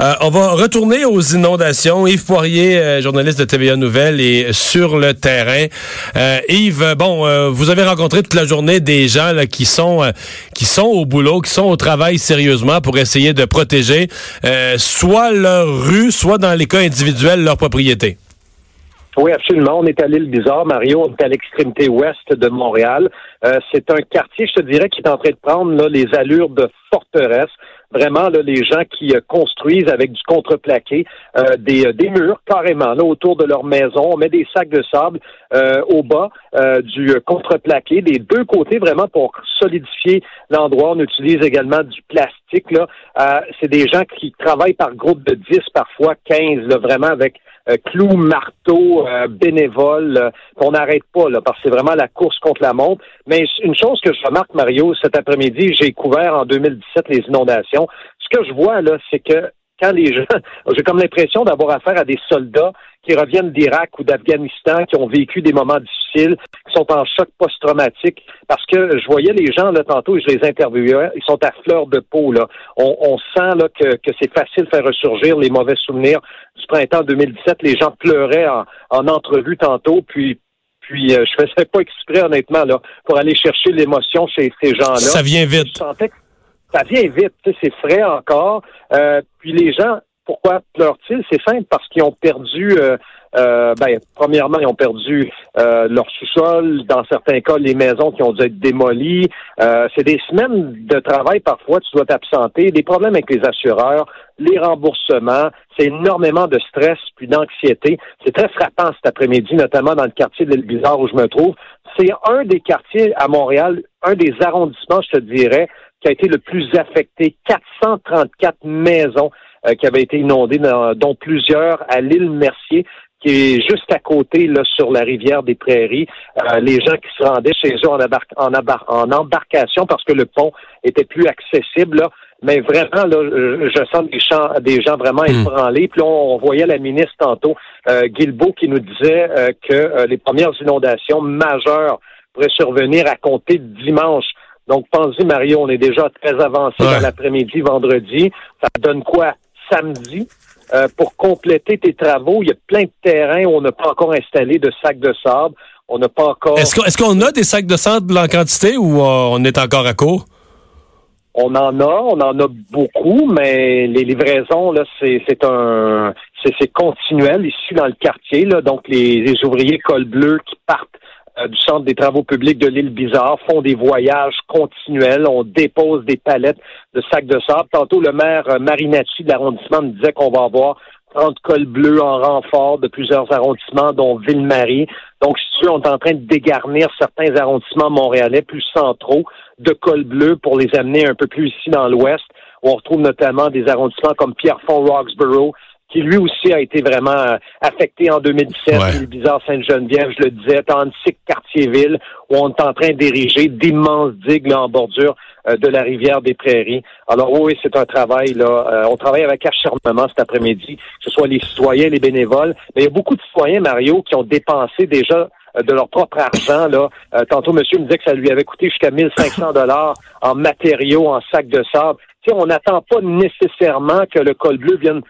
Euh, on va retourner aux inondations. Yves Poirier, euh, journaliste de TVA Nouvelles, est sur le terrain. Euh, Yves, bon, vous avez rencontré toute la journée des gens qui sont qui sont au boulot, qui sont au travail sérieusement pour essayer de protéger soit leur rue, soit dans les cas individuels leur propriété. Oui, absolument. On est à l'île Bizarre, Mario. On est à l'extrémité ouest de Montréal. c'est un quartier, je te dirais, qui est en train de prendre là, les allures de forteresse vraiment là, les gens qui euh, construisent avec du contreplaqué euh, des, euh, des murs carrément là, autour de leur maison. On met des sacs de sable au bas du contreplaqué des deux côtés vraiment pour solidifier l'endroit. On utilise également du plastique. Là. c'est des gens qui travaillent par groupe de 10, parfois 15, là, vraiment avec euh, clous, marteau, euh, bénévoles, euh, qu'on n'arrête pas, là, parce que c'est vraiment la course contre la montre. Mais une chose que je remarque, Mario, cet après-midi, j'ai couvert en 2017 les inondations. Ce que je vois, là, c'est que quand les gens, j'ai comme l'impression d'avoir affaire à des soldats qui reviennent d'Irak ou d'Afghanistan, qui ont vécu des moments difficiles, qui sont en choc post-traumatique, parce que je voyais les gens là tantôt, et je les interviewais, ils sont à fleur de peau là. On, sent là que, que c'est facile de faire ressurgir les mauvais souvenirs du printemps 2017. Les gens pleuraient en, en entrevue tantôt, puis puis euh, je faisais pas exprès honnêtement là pour aller chercher l'émotion chez ces gens-là. Ça vient vite. ça vient vite, c'est frais encore. Euh, puis les gens pourquoi pleurent-ils? C'est simple, parce qu'ils ont perdu, euh, euh, ben, premièrement, ils ont perdu euh, leur sous-sol, dans certains cas, les maisons qui ont dû être démolies. c'est des semaines de travail, parfois, tu dois t'absenter, des problèmes avec les assureurs, les remboursements, c'est énormément de stress puis d'anxiété. C'est très frappant cet après-midi, notamment dans le quartier de l'île Bizarre où je me trouve. C'est un des quartiers à Montréal, un des arrondissements, je te dirais, qui a été le plus affecté. 434 maisons euh, qui avaient été inondées, dont plusieurs à l'île Mercier qui est juste à côté, là, sur la rivière des Prairies. Euh, les gens qui se rendaient chez eux en, en, embarcation parce que le pont était plus accessible, là. Mais vraiment, là, je sens des, gens, des gens vraiment hmm. ébranlés. Puis là, on, voyait la ministre tantôt, euh, Guilbeault, qui nous disait euh, que les premières inondations majeures pourraient survenir à compter de dimanche. Donc, pensez, Mario, on est déjà très avancé dans l'après-midi, vendredi. Ça donne quoi? Samedi euh, pour compléter tes travaux. Il y a plein de terrains où on n'a pas encore installé de sacs de sable. On n'a pas encore. Est-ce qu'on a des sacs de sable en quantité ou euh, on est encore à court? On en a, on en a beaucoup, mais les livraisons, là, c'est un c'est continuel ici dans le quartier. Là, donc les, les ouvriers col bleu qui partent du Centre des travaux publics de l'île Bizarre font des voyages continuels. On dépose des palettes de sacs de sable. Tantôt, le maire euh, Marinacci de l'arrondissement me disait qu'on va avoir 30 cols bleus en renfort de plusieurs arrondissements, dont Ville-Marie. Donc, si on est en train de dégarnir certains arrondissements montréalais plus centraux de cols bleus pour les amener un peu plus ici dans l'ouest. On retrouve notamment des arrondissements comme Pierrefonds-Roxborough, qui lui aussi a été vraiment euh, affecté en 2017. Ouais. Le bizarre Sainte-Geneviève, je le disais, Tantic, Quartier-Ville, où on est en train d'ériger d'immenses digues en bordure euh, de la rivière des Prairies. Alors oui, c'est un travail là. Euh, on travaille avec acharnement cet après-midi, que ce soit les citoyens, les bénévoles. Mais il y a beaucoup de citoyens, Mario, qui ont dépensé déjà de leur propre argent. Là. tantôt, monsieur me disait que ça lui avait coûté jusqu'à 1500 dollars en matériaux, en sacs de sable. On n'attend pas nécessairement que le col bleu vienne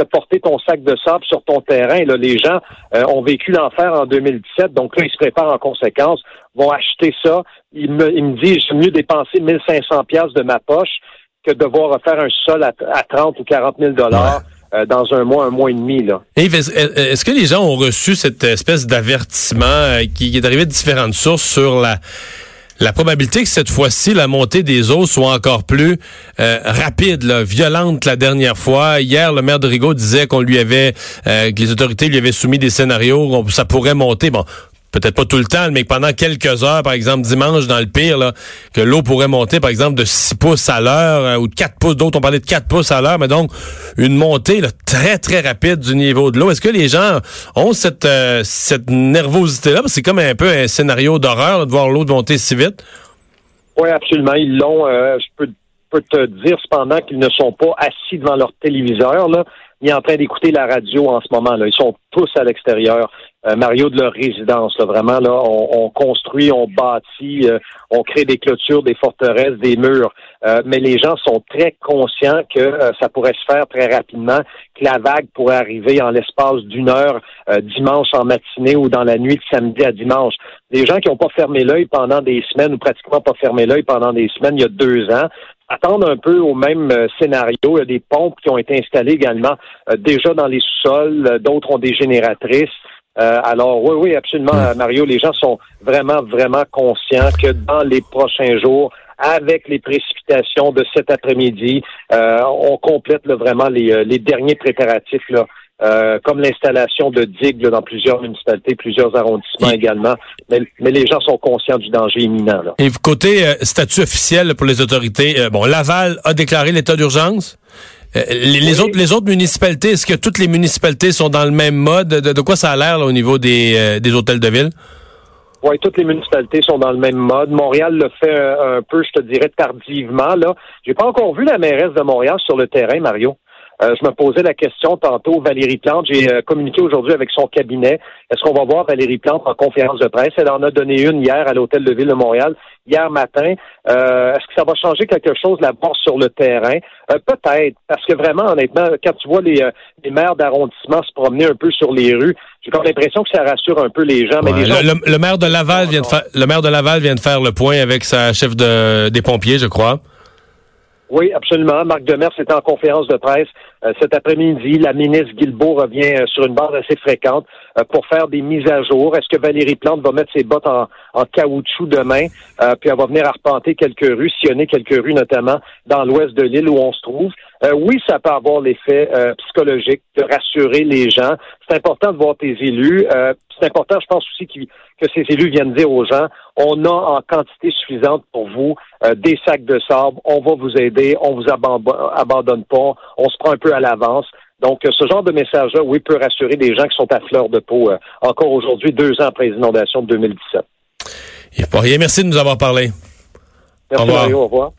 te porter ton sac de sable sur ton terrain. Là, les gens euh, ont vécu l'enfer en 2017, donc là, ils se préparent en conséquence, vont acheter ça. Ils me, ils me disent, c'est mieux dépenser 1500 pièces de ma poche que de devoir refaire un sol à, 30 ou 40 000 dollars. Euh, dans un mois, un mois et demi. Là. est-ce que les gens ont reçu cette espèce d'avertissement euh, qui est arrivé de différentes sources sur la la probabilité que cette fois-ci, la montée des eaux soit encore plus euh, rapide, là, violente la dernière fois. Hier, le maire de Rigaud disait qu'on lui avait, euh, que les autorités lui avaient soumis des scénarios, où ça pourrait monter. Bon, peut-être pas tout le temps, mais pendant quelques heures, par exemple dimanche, dans le pire, là, que l'eau pourrait monter, par exemple, de 6 pouces à l'heure euh, ou de 4 pouces. D'autres ont parlé de 4 pouces à l'heure, mais donc une montée là, très, très rapide du niveau de l'eau. Est-ce que les gens ont cette, euh, cette nervosité-là? C'est comme un peu un scénario d'horreur de voir l'eau monter si vite. Oui, absolument. Ils l'ont. Euh, je peux, peux, te dire cependant qu'ils ne sont pas assis devant leur téléviseur. Là ni en train d'écouter la radio en ce moment. Là. Ils sont tous à l'extérieur. Euh, Mario, de leur résidence. Vraiment, là, on, construit, on bâtit, euh, on crée des clôtures, des forteresses, des murs. Euh, mais les gens sont très conscients que ça pourrait se faire très rapidement, que la vague pourrait arriver en l'espace d'une heure dimanche en matinée ou dans la nuit de samedi à dimanche. Les gens qui n'ont pas fermé l'œil pendant des semaines ou pratiquement pas fermé l'œil pendant des semaines il y a deux ans attendent un peu au même scénario. Il y a des pompes qui ont été installées également déjà dans les sous-sols, d'autres ont des génératrices. Euh, alors oui, oui, absolument, hmm. Mario. Les gens sont vraiment, vraiment conscients que dans les prochains jours, avec les précipitations de cet après-midi, euh, on complète vraiment les, euh, les, derniers préparatifs là. Comme l'installation de digues dans plusieurs municipalités, plusieurs arrondissements également. Mais, les gens sont conscients du danger imminent. Là. Et côté statut officiel pour les autorités, bon, Laval a déclaré l'état d'urgence. Euh, les, autres, les autres municipalités, est-ce que toutes les municipalités sont dans le même mode? De, quoi ça a l'air au niveau des, euh, des hôtels de ville? Oui, toutes les municipalités sont dans le même mode. Montréal le fait un, peu, je te dirais, tardivement. Là, j'ai pas encore vu la mairesse de Montréal sur le terrain, Mario. Euh, je me posais la question tantôt, Valérie Plante, j'ai communiqué aujourd'hui avec son cabinet. Est-ce qu'on va voir Valérie Plante en conférence de presse? Elle en a donné une hier à l'Hôtel de Ville de Montréal hier matin. Euh, est-ce que ça va changer quelque chose là-bas sur le terrain? Euh, peut-être, parce que vraiment, honnêtement, quand tu vois les, euh, les maires d'arrondissement se promener un peu sur les rues, j'ai comme l'impression que ça rassure un peu les gens. Mais le, maire de Laval vient de faire le maire de Laval vient de faire le point avec sa chef de, des pompiers, je crois. Oui, absolument. Marc Demers était en conférence de presse euh, cet après-midi. La ministre Guilbeault revient euh, sur une base assez fréquente euh, pour faire des mises à jour. Est-ce que Valérie Plante va mettre ses bottes en, en caoutchouc demain, puis elle va venir arpenter quelques rues, sillonner quelques rues, notamment dans l'ouest de l'île où on se trouve? oui, ça peut avoir l'effet psychologique de rassurer les gens. C'est important de voir tes élus. C'est important, je pense aussi, que ces élus viennent dire aux gens, on a en quantité suffisante pour vous des sacs de sable, on va vous aider, on vous abandonne pas, on se prend un peu à l'avance. Donc, ce genre de message-là, oui, peut rassurer des gens qui sont à fleur de peau euh, encore aujourd'hui, deux ans après les inondations de 2017. Il faut rien. Merci de nous avoir parlé. Merci, au revoir. Mario, au revoir.